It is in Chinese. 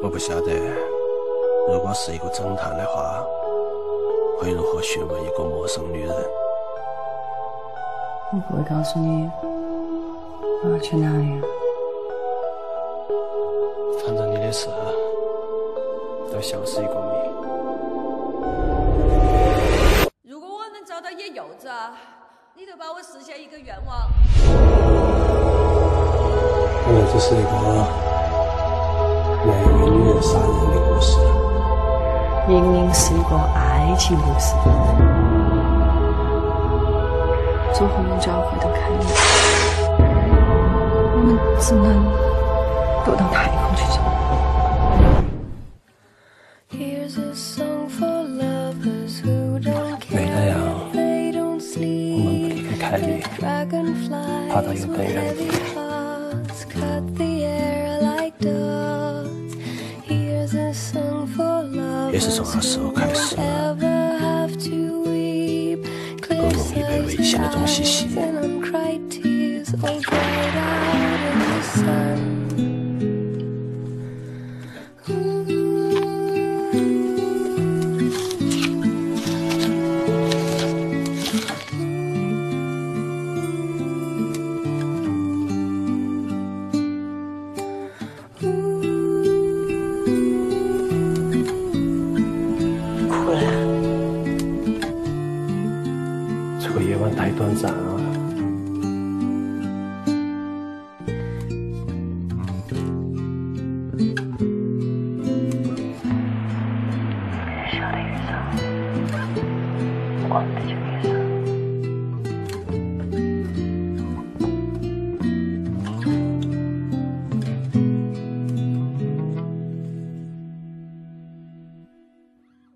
我不晓得，如果是一个侦探的话，会如何询问一个陌生女人？我不会告诉你我要去哪里。反正你的事都像是一个谜。如果我能找到野柚子，你就帮我实现一个愿望。可能只是一个。关于女人杀人的故事，明明是一个爱情故事。走后门就要回头看你，我们只能躲到太空去找。没太阳，我们不离开凯莉，爬到一个更远的地方。也是从二十后开始，很容易被危险的东西吸引。Ooh. 这个夜晚太短暂了。的。